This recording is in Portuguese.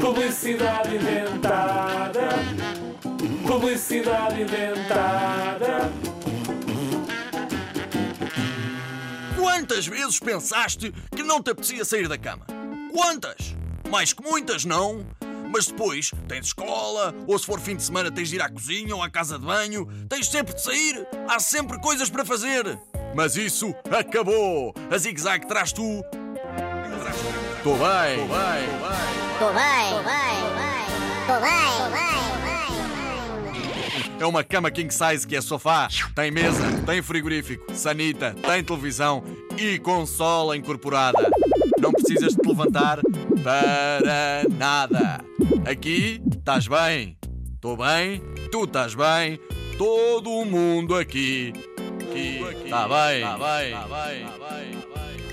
Publicidade inventada. Publicidade inventada. Quantas vezes pensaste que não te apetecia sair da cama? Quantas? Mais que muitas, não? Mas depois tens escola, ou se for fim de semana tens de ir à cozinha ou à casa de banho, tens sempre de sair, há sempre coisas para fazer. Mas isso acabou! A Zig Zag traz tu. Tô bem, tô bem, Tô bem, tô bem, tô tô bem. É uma cama king size que é sofá, tem mesa, tem frigorífico, sanita, tem televisão e consola incorporada. Não precisas de te levantar para nada. Aqui estás bem, estou bem, tu estás bem, todo mundo aqui. Aqui está bem, está bem, está bem, está bem.